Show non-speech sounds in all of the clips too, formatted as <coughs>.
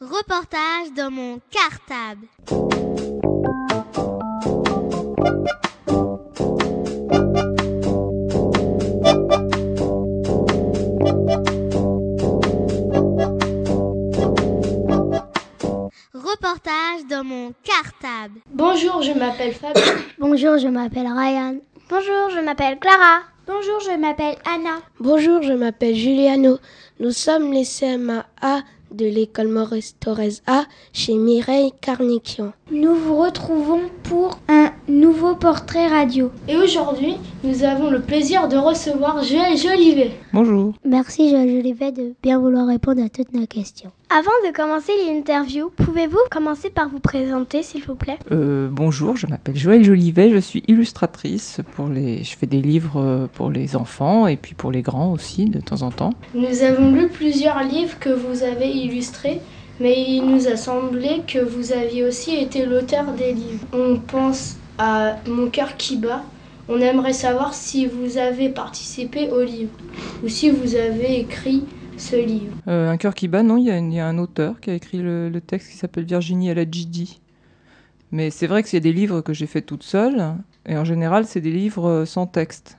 Reportage dans mon cartable. Reportage dans mon cartable. Bonjour, je m'appelle Fabien. <coughs> Bonjour, je m'appelle Ryan. Bonjour, je m'appelle Clara. Bonjour, je m'appelle Anna. Bonjour, je m'appelle Juliano. Nous sommes les CMA de l'école Maurice Torres A chez Mireille Carniquian. Nous vous retrouvons pour un nouveau portrait radio. Et aujourd'hui, nous avons le plaisir de recevoir Joël Jolivet. Bonjour. Merci Joël Jolivet de bien vouloir répondre à toutes nos questions. Avant de commencer l'interview, pouvez-vous commencer par vous présenter s'il vous plaît? Euh, Bonjour, je m'appelle Joël Jolivet, je suis illustratrice pour les je fais des livres euh, pour les enfants et puis pour les grands aussi de temps en temps. Nous avons lu plusieurs livres que vous avez illustrés mais il nous a semblé que vous aviez aussi été l'auteur des livres. On pense à Mon cœur qui bat. On aimerait savoir si vous avez participé au livre ou si vous avez écrit ce livre. Euh, un cœur qui bat, non, il y, a un auteur qui a écrit le, texte qui s'appelle Virginie Aladjidi. Mais c'est vrai que c'est des livres que j'ai fait toute seule, et en général, c'est des livres sans texte.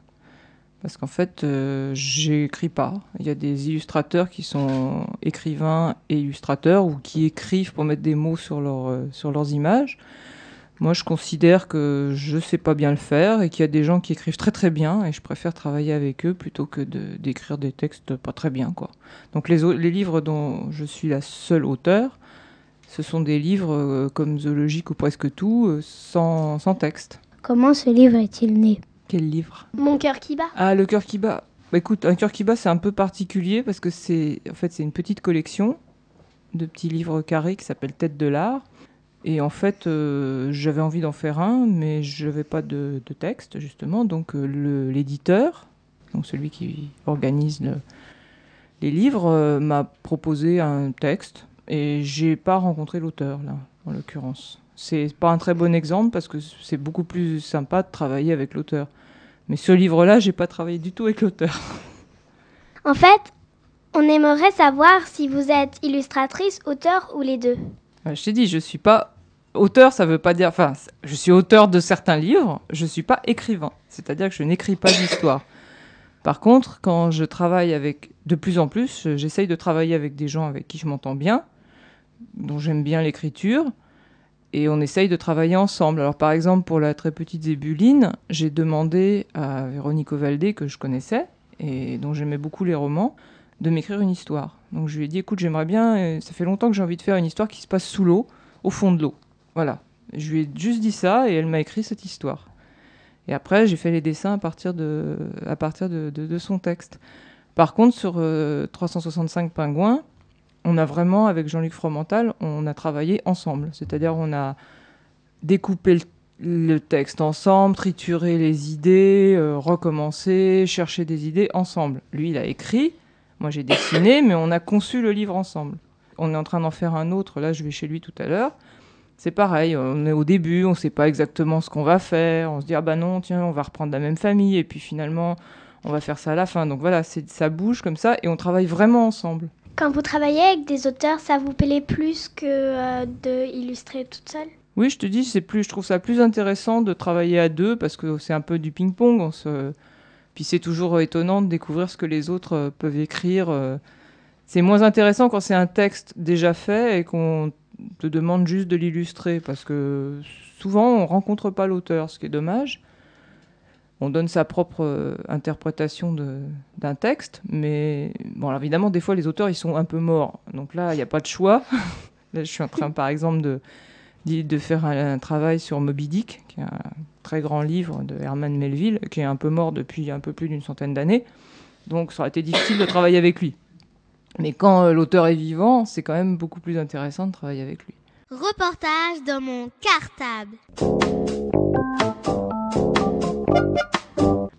Parce qu'en fait, euh, j'écris pas. Il y a des illustrateurs qui sont écrivains et illustrateurs ou qui écrivent pour mettre des mots euh, sur leurs images. Moi, je considère que je sais pas bien le faire et qu'il y a des gens qui écrivent très très bien et je préfère travailler avec eux plutôt que d'écrire des textes pas très bien. Quoi. Donc les, les livres dont je suis la seule auteur, ce sont des livres euh, comme Zoologique ou presque tout, euh, sans, sans texte. Comment ce livre est-il né? Quel livre? Mon cœur qui bat. Ah, le cœur qui bat. Bah, écoute, un cœur qui bat, c'est un peu particulier parce que c'est en fait c'est une petite collection de petits livres carrés qui s'appelle Tête de l'art et en fait, euh, j'avais envie d'en faire un, mais je n'avais pas de, texte, justement. Donc euh, l'éditeur, donc celui qui organise les livres, euh, m'a proposé un texte. Et j'ai pas rencontré l'auteur, là, en l'occurrence. C'est pas un très bon exemple parce que c'est beaucoup plus sympa de travailler avec l'auteur. Mais ce livre-là, j'ai pas travaillé du tout avec l'auteur. En fait, on aimerait savoir si vous êtes illustratrice, auteur ou les deux. Je t'ai dit, je suis pas Auteur, ça veut pas dire. Enfin, je suis auteur de certains livres, je suis pas écrivain. C'est-à-dire que je n'écris pas d'histoire. Par contre, quand je travaille avec. De plus en plus, j'essaye de travailler avec des gens avec qui je m'entends bien, dont j'aime bien l'écriture, et on essaye de travailler ensemble. Alors, par exemple, pour la très petite Zébuline, j'ai demandé à Véronique Ovaldé, que je connaissais, et dont j'aimais beaucoup les romans, de m'écrire une histoire. Donc, je lui ai dit écoute, j'aimerais bien. Euh, ça fait longtemps que j'ai envie de faire une histoire qui se passe sous l'eau, au fond de l'eau. Voilà. Je lui ai juste dit ça et elle m'a écrit cette histoire. Et après, j'ai fait les dessins à partir de, à partir de, son texte. Par contre, sur 365 euh, pingouins, on a vraiment, avec Jean-Luc Fromental, on a travaillé ensemble. C'est-à-dire, on a découpé le, texte ensemble, trituré les idées, euh, recommencé, cherché des idées ensemble. Lui, il a écrit, moi j'ai dessiné, mais on a conçu le livre ensemble. On est en train d'en faire un autre, là je vais chez lui tout à l'heure c'est pareil, on est au début, on ne sait pas exactement ce qu'on va faire, on se dit ah bah non, tiens, on va reprendre la même famille, et puis finalement, on va faire ça à la fin. Donc voilà, ça bouge comme ça, et on travaille vraiment ensemble. Quand vous travaillez avec des auteurs, ça vous plaît plus que euh, de illustrer toute seule? Oui, je te dis, c'est plus, je trouve ça plus intéressant de travailler à deux parce que c'est un peu du ping-pong. Se... Puis c'est toujours étonnant de découvrir ce que les autres euh, peuvent écrire. Euh. C'est moins intéressant quand c'est un texte déjà fait et qu'on te demande juste de l'illustrer parce que souvent on rencontre pas l'auteur, ce qui est dommage. On donne sa propre euh, interprétation d'un texte, mais bon, alors évidemment, des fois les auteurs ils sont un peu morts, donc là il n'y a pas de choix. <laughs> là, je suis en train, par exemple, de, de faire un, travail sur Moby Dick, qui est un très grand livre de Herman Melville, qui est un peu mort depuis un peu plus d'une centaine d'années. Donc ça aurait été difficile de travailler avec lui. Mais quand euh, l'auteur est vivant, c'est quand même beaucoup plus intéressant de travailler avec lui. Reportage dans mon cartable.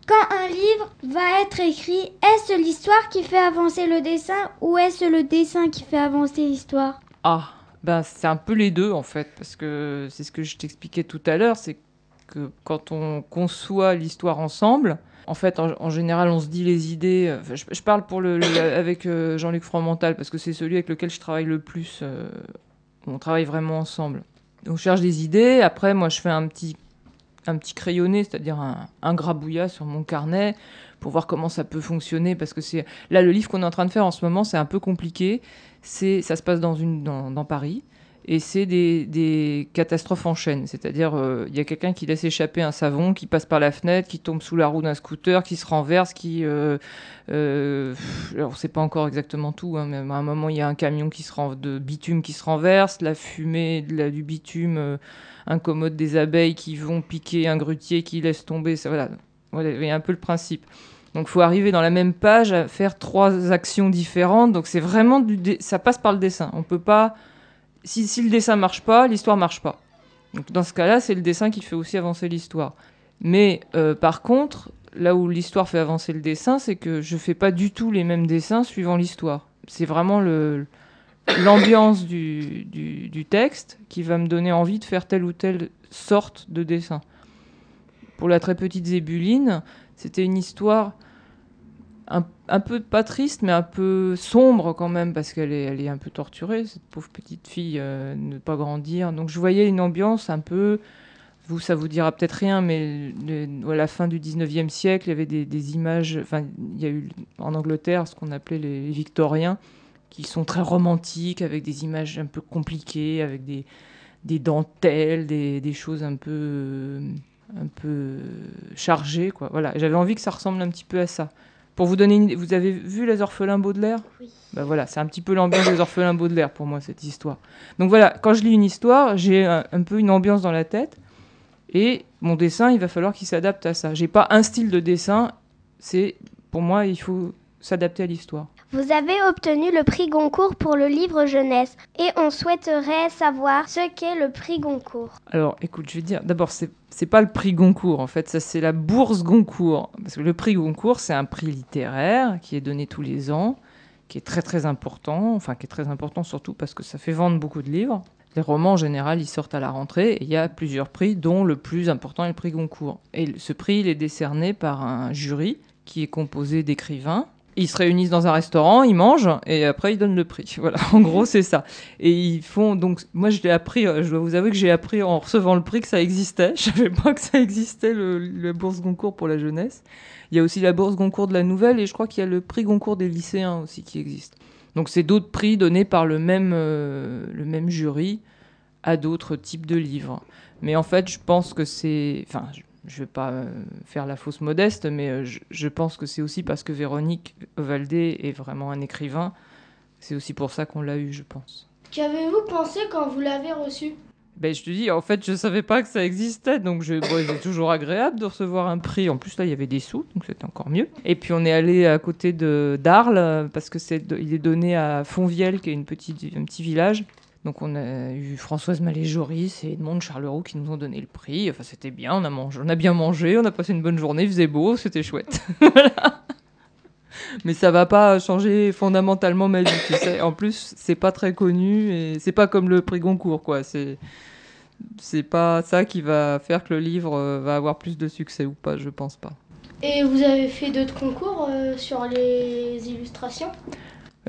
Quand un livre va être écrit, est-ce l'histoire qui fait avancer le dessin ou est-ce le dessin qui fait avancer l'histoire? Ah, ben c'est un peu les deux en fait, parce que c'est ce que je t'expliquais tout à l'heure, c'est que quand on conçoit l'histoire ensemble, en fait, en, général, on se dit les idées. je, parle <coughs> avec Jean-Luc Fromental parce que c'est celui avec lequel je travaille le plus. on travaille vraiment ensemble. On cherche des idées. Après, moi, je fais un petit, un petit crayonné, c'est-à-dire un, un grabouillat sur mon carnet pour voir comment ça peut fonctionner parce que c'est là le livre qu'on est en train de faire en ce moment c'est un peu compliqué c'est ça se passe dans une dans, Paris et c'est des, catastrophes en chaîne c'est-à-dire euh, il y a quelqu'un qui laisse échapper un savon qui passe par la fenêtre qui tombe sous la roue d'un scooter qui se renverse qui euh, euh, alors c'est pas encore exactement tout hein, mais à un moment il y a un camion qui se rend de bitume qui se renverse la fumée du bitume incommode des abeilles qui vont piquer un grutier qui laisse tomber ça voilà il y a un peu le principe. Donc, il faut arriver dans la même page à faire trois actions différentes. Donc, c'est vraiment du ça passe par le dessin. On peut pas. Si, le dessin marche pas, l'histoire marche pas. Donc, dans ce cas-là, c'est le dessin qui fait aussi avancer l'histoire. Mais euh, par contre, là où l'histoire fait avancer le dessin, c'est que je fais pas du tout les mêmes dessins suivant l'histoire. C'est vraiment l'ambiance du, du, du, texte qui va me donner envie de faire telle ou telle sorte de dessin pour la très petite Zébuline, c'était une histoire un, peu pas triste, mais un peu sombre quand même, parce qu'elle est, elle est un peu torturée, cette pauvre petite fille, euh, ne pas grandir. Donc je voyais une ambiance un peu, vous, ça vous dira peut-être rien, mais à la fin du 19e siècle, il y avait des, images, enfin, il y a eu en Angleterre ce qu'on appelait les, Victoriens, qui sont très romantiques, avec des images un peu compliquées, avec des, des dentelles, des, des choses un peu un peu chargé. Quoi. Voilà. J'avais envie que ça ressemble un petit peu à ça. Pour vous donner une idée, vous avez vu Les Orphelins Baudelaire? Oui. Ben voilà, c'est un petit peu l'ambiance des Orphelins Baudelaire pour moi, cette histoire. Donc voilà, quand je lis une histoire, j'ai un, peu une ambiance dans la tête. Et mon dessin, il va falloir qu'il s'adapte à ça. J'ai pas un style de dessin. C'est Pour moi, il faut s'adapter à l'histoire. Vous avez obtenu le prix Goncourt pour le livre jeunesse et on souhaiterait savoir ce qu'est le prix Goncourt. Alors écoute, je vais dire, d'abord, c'est, c'est pas le prix Goncourt en fait, ça c'est la bourse Goncourt. Parce que le prix Goncourt, c'est un prix littéraire qui est donné tous les ans, qui est très très important, enfin qui est très important surtout parce que ça fait vendre beaucoup de livres. Les romans en général, ils sortent à la rentrée et il y a plusieurs prix, dont le plus important est le prix Goncourt. Et ce prix, il est décerné par un jury qui est composé d'écrivains ils se réunissent dans un restaurant, ils mangent et après ils donnent le prix. <laughs> Voilà, en gros c'est ça. Et ils font donc moi je l'ai appris, euh, je dois vous avouer que j'ai appris en recevant le prix que ça existait. <laughs> Je savais pas que ça existait le, bourse Goncourt pour la jeunesse. Il y a aussi la bourse Goncourt de la nouvelle et je crois qu'il y a le prix Goncourt des lycéens aussi qui existe. Donc c'est d'autres prix donnés par le même euh, le même jury à d'autres types de livres. Mais en fait, je pense que c'est enfin je ne vais pas euh, faire la fausse modeste, mais euh, je, pense que c'est aussi parce que Véronique Valdé est vraiment un écrivain. C'est aussi pour ça qu'on l'a eu, je pense. Qu'avez-vous pensé quand vous l'avez reçu? Ben, je te dis, en fait, je savais pas que ça existait, donc je, c'est toujours agréable de recevoir un prix. En plus, là, il y avait des sous, donc c'était encore mieux. Et puis, on est allé à côté de d'Arles, parce que c'est, il est donné à Fonvielle, qui est une petite, un petit village. Donc on a eu Françoise Malé-Joris et Edmond Charleroux qui nous ont donné le prix. Enfin c'était bien, on a mangé, on a bien mangé, on a passé une bonne journée, il faisait beau, c'était chouette. <laughs> Mais ça va pas changer fondamentalement ma vie, tu sais. En plus, c'est pas très connu et c'est pas comme le prix Goncourt, quoi. C'est c'est pas ça qui va faire que le livre euh, va avoir plus de succès ou pas, je pense pas. Et vous avez fait d'autres concours euh, sur les illustrations?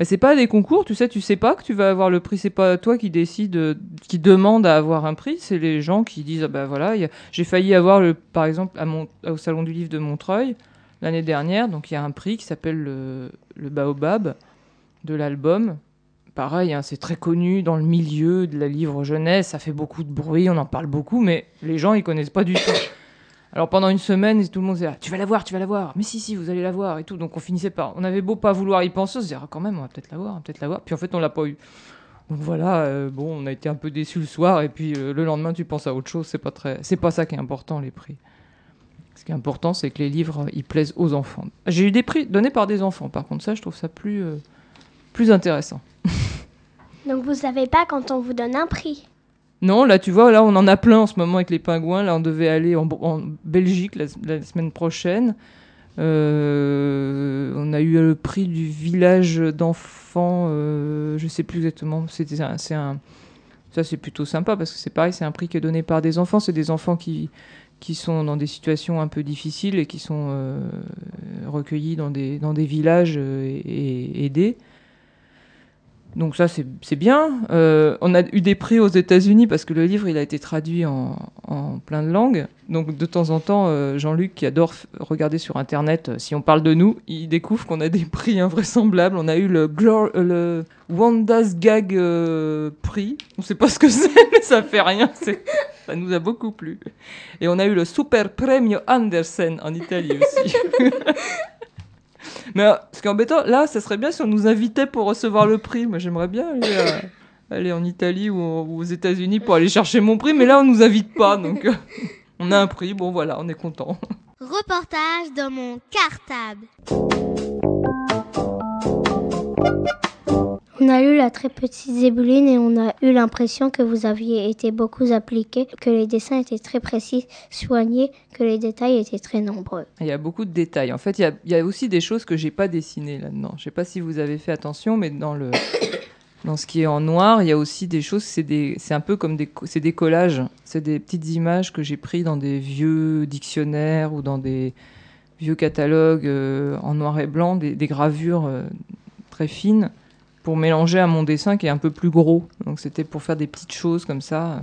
C'est pas des concours, tu sais, tu sais pas que tu vas avoir le prix, c'est pas toi qui décide, euh, qui demande à avoir un prix, c'est les gens qui disent ah ben voilà, j'ai failli avoir le, par exemple au salon du livre de Montreuil l'année dernière, donc il y a un prix qui s'appelle le, le, Baobab de l'album. Pareil, hein, c'est très connu dans le milieu de la livre jeunesse, ça fait beaucoup de bruit, on en parle beaucoup, mais les gens ils connaissent pas du tout. <coughs> Alors pendant une semaine, tout le monde disait ah, Tu vas la voir, tu vas la voir. Mais si, si, vous allez la voir et tout. Donc on finissait par. On avait beau pas vouloir y penser, on se disait ah, quand même, on va peut-être la voir, peut-être la voir. Puis en fait, on l'a pas eu. Donc voilà, euh, bon, on a été un peu déçus le soir. Et puis euh, le lendemain, tu penses à autre chose. C'est pas, très... pas ça qui est important, les prix. Ce qui est important, c'est que les livres, ils plaisent aux enfants. J'ai eu des prix donnés par des enfants. Par contre, ça, je trouve ça plus, euh, plus intéressant. <laughs> Donc vous savez pas quand on vous donne un prix non, là, tu vois, là, on en a plein en ce moment avec les pingouins. Là, on devait aller en, Belgique la, semaine prochaine. Euh, on a eu le prix du village d'enfants, euh, je sais plus exactement. C'était c'est un, ça c'est plutôt sympa parce que c'est pareil, c'est un prix qui est donné par des enfants. C'est des enfants qui qui sont dans des situations un peu difficiles et qui sont euh, recueillis dans des, dans des villages euh, et aidés. Donc ça, c'est bien. Euh, on a eu des prix aux États-Unis parce que le livre, il a été traduit en, plein de langues. Donc de temps en temps, euh, Jean-Luc, qui adore regarder sur Internet, euh, si on parle de nous, il découvre qu'on a des <laughs> prix invraisemblables. On a eu le, Wanda's Gag prix. On sait pas ce que <laughs> c'est, mais ça fait rien. Ça nous a beaucoup plu. Et on a eu le Super Premio Andersen en Italie aussi. <laughs> Mais euh, ce qui est embêtant, là, ça serait bien si on nous invitait pour recevoir le prix. Moi, j'aimerais bien aller, euh, <laughs> aller en Italie ou, ou aux États-Unis pour aller chercher mon prix, mais là, on nous invite pas. Donc, euh, <laughs> on a un prix. Bon, voilà, on est content. Reportage dans mon cartable. On a lu la très petite Zébuline et on a eu l'impression que vous aviez été beaucoup appliqué, que les dessins étaient très précis, soignés, que les détails étaient très nombreux. Il y a beaucoup de détails. En fait, il y a, aussi des choses que j'ai pas dessinées là-dedans. Je sais pas si vous avez fait attention, mais dans le <coughs> dans ce qui est en noir, il y a aussi des choses. C'est des, c'est un peu comme des, c'est des collages. C'est des petites images que j'ai prises dans des vieux dictionnaires ou dans des vieux catalogues euh, en noir et blanc, des, des gravures euh, très fines pour mélanger à mon dessin qui est un peu plus gros. Donc c'était pour faire des petites choses comme ça, euh,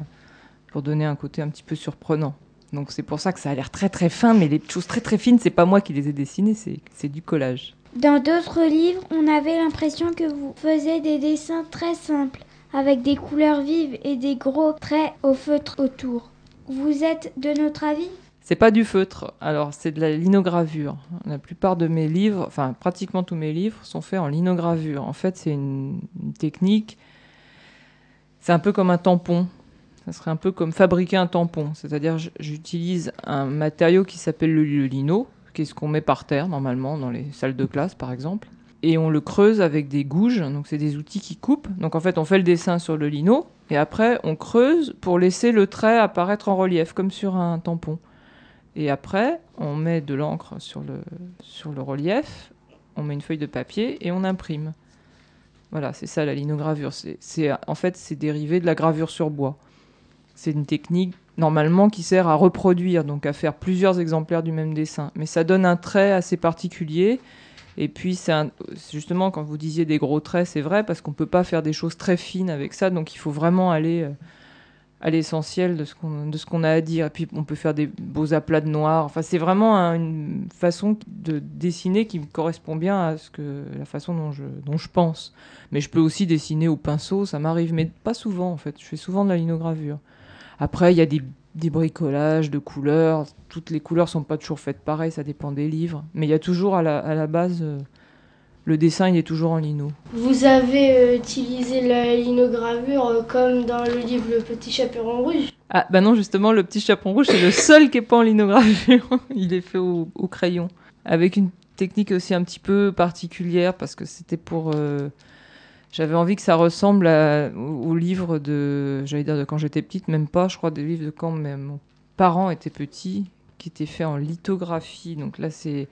pour donner un côté un petit peu surprenant. Donc c'est pour ça que ça a l'air très très fin, mais les choses très très fines, c'est pas moi qui les ai dessinées, c'est c'est du collage. Dans d'autres livres, on avait l'impression que vous faisiez des dessins très simples, avec des couleurs vives et des gros traits au feutre autour. Vous êtes de notre avis? C'est pas du feutre, alors c'est de la linogravure. La plupart de mes livres, enfin pratiquement tous mes livres, sont faits en linogravure. En fait, c'est une, technique, c'est un peu comme un tampon. Ça serait un peu comme fabriquer un tampon. C'est-à-dire, j'utilise un matériau qui s'appelle le, le lino, qui est ce qu'on met par terre normalement dans les salles de classe par exemple. Et on le creuse avec des gouges, donc c'est des outils qui coupent. Donc en fait, on fait le dessin sur le lino, et après on creuse pour laisser le trait apparaître en relief, comme sur un tampon. Et après, on met de l'encre sur le, sur le relief, on met une feuille de papier et on imprime. Voilà, c'est ça la linogravure. C'est, en fait, c'est dérivé de la gravure sur bois. C'est une technique normalement qui sert à reproduire, donc à faire plusieurs exemplaires du même dessin. Mais ça donne un trait assez particulier. Et puis, un- justement, quand vous disiez des gros traits, c'est vrai, parce qu'on ne peut pas faire des choses très fines avec ça. Donc, il faut vraiment aller euh, à l'essentiel de ce qu'on a à dire. Et puis, on peut faire des beaux aplats de noir. Enfin, c'est vraiment un- une façon de dessiner qui correspond bien à ce que, la façon dont je, dont je pense. Mais je peux aussi dessiner au pinceau, ça m'arrive, mais pas souvent, en fait. Je fais souvent de la linogravure. Après, il y a des, des bricolages de couleurs. Toutes les couleurs sont pas toujours faites pareil, ça dépend des livres. Mais il y a toujours à la, à la base, euh, le dessin, il est toujours en lino. Vous avez euh, utilisé la linogravure euh, comme dans le livre Le Petit Chaperon Rouge. Ah, bah non, justement, le petit chaperon rouge, c'est le seul qui est pas en linogravure. <laughs> il est fait au, au crayon. Avec une technique aussi un petit peu particulière, parce que c'était pour. euh, J'avais envie que ça ressemble à- au, au livre de. J'allais dire de quand j'étais petite, même pas, je crois, des livres de quand même mon parent était petit, qui étaient faits en lithographie. Donc là, c'est.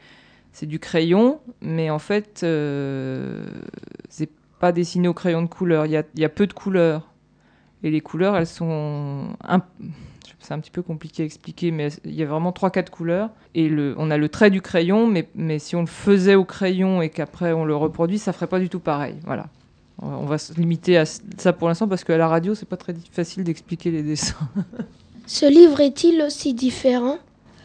C'est du crayon, mais en fait, euh, c'est pas dessiné au crayon de couleur. Il y a, peu de couleurs. Et les couleurs, elles sont. C'est un petit peu compliqué à expliquer, mais il y a vraiment 3-4 couleurs. Et on a le trait du crayon, mais, si on le faisait au crayon et qu'après on le reproduit, ça ferait pas du tout pareil. Voilà. On va- se limiter à ça pour l'instant parce qu'à la radio, c'est pas très facile d'expliquer les dessins. Ce livre est-il aussi différent?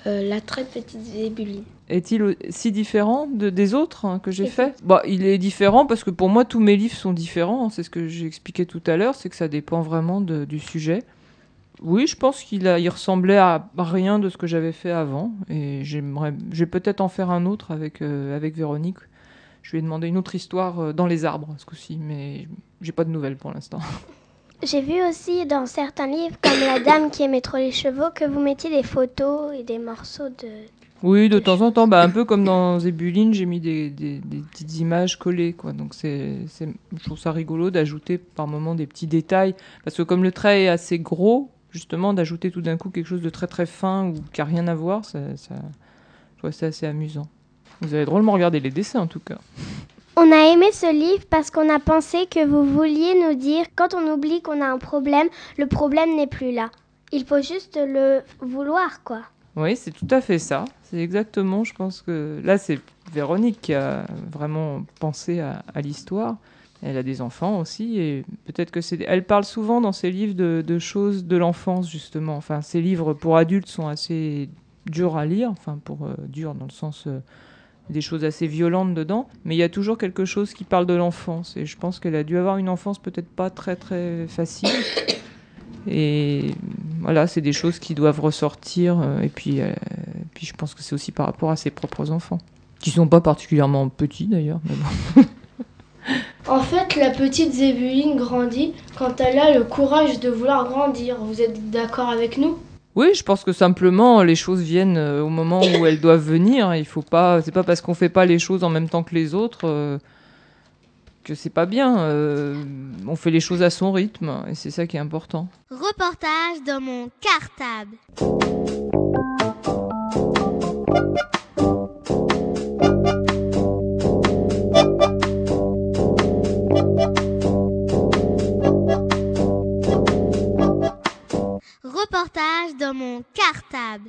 Euh, La très petite Zébuline. Est-il si différent de, des autres hein, que j'ai fait bah, Il est différent parce que pour moi, tous mes livres sont différents. hein. C'est ce que j'ai expliqué tout à l'heure, c'est que ça dépend vraiment de- du sujet. Oui, je pense qu'il il ressemblait à rien de ce que j'avais fait avant. Et j'aimerais, je vais peut-être en faire un autre avec, euh, avec Véronique. Je lui ai demandé une autre histoire euh, dans les arbres, ce coup-ci, mais j'ai pas de nouvelles pour l'instant. <laughs> J'ai vu aussi dans certains livres, comme La Dame qui aimait trop les chevaux, que vous mettiez des photos et des morceaux de... Oui, de temps en temps, bah, un peu comme dans Zébuline, j'ai mis des, petites images collées. Donc c'est, je trouve ça rigolo d'ajouter par moment des petits détails. Parce que comme le trait est assez gros, justement, d'ajouter tout d'un coup quelque chose de très très fin ou qui n'a rien à voir, ça, je trouve ça assez amusant. Vous avez drôlement regardé les dessins en tout cas. On a aimé ce livre parce qu'on a pensé que vous vouliez nous dire quand on oublie qu'on a un problème, le problème n'est plus là. Il faut juste le vouloir, quoi. Oui, c'est tout à fait ça. C'est exactement, je pense que là, c'est Véronique qui a vraiment pensé à, l'histoire. Elle a des enfants aussi, et peut-être que c'est. Elle parle souvent dans ses livres de, choses de l'enfance, justement. Enfin, ses livres pour adultes sont assez durs à lire, enfin, pour euh, durs dans le sens. Euh, des choses assez violentes dedans, mais il y a toujours quelque chose qui parle de l'enfance. Et je pense qu'elle a dû avoir une enfance peut-être pas très très facile. Et voilà, c'est des choses qui doivent ressortir. Euh, et puis, euh, puis je pense que c'est aussi par rapport à ses propres enfants, qui sont pas particulièrement petits d'ailleurs. <laughs> en fait, la petite Zébuline grandit quand elle a le courage de vouloir grandir. Vous êtes d'accord avec nous? Oui, je pense que simplement les choses viennent euh, au moment où elles doivent venir. Il faut pas, c'est pas parce qu'on fait pas les choses en même temps que les autres que c'est pas bien. Euh, on fait les choses à son rythme et c'est ça qui est important. Reportage dans mon cartable. Reportage dans mon cartable.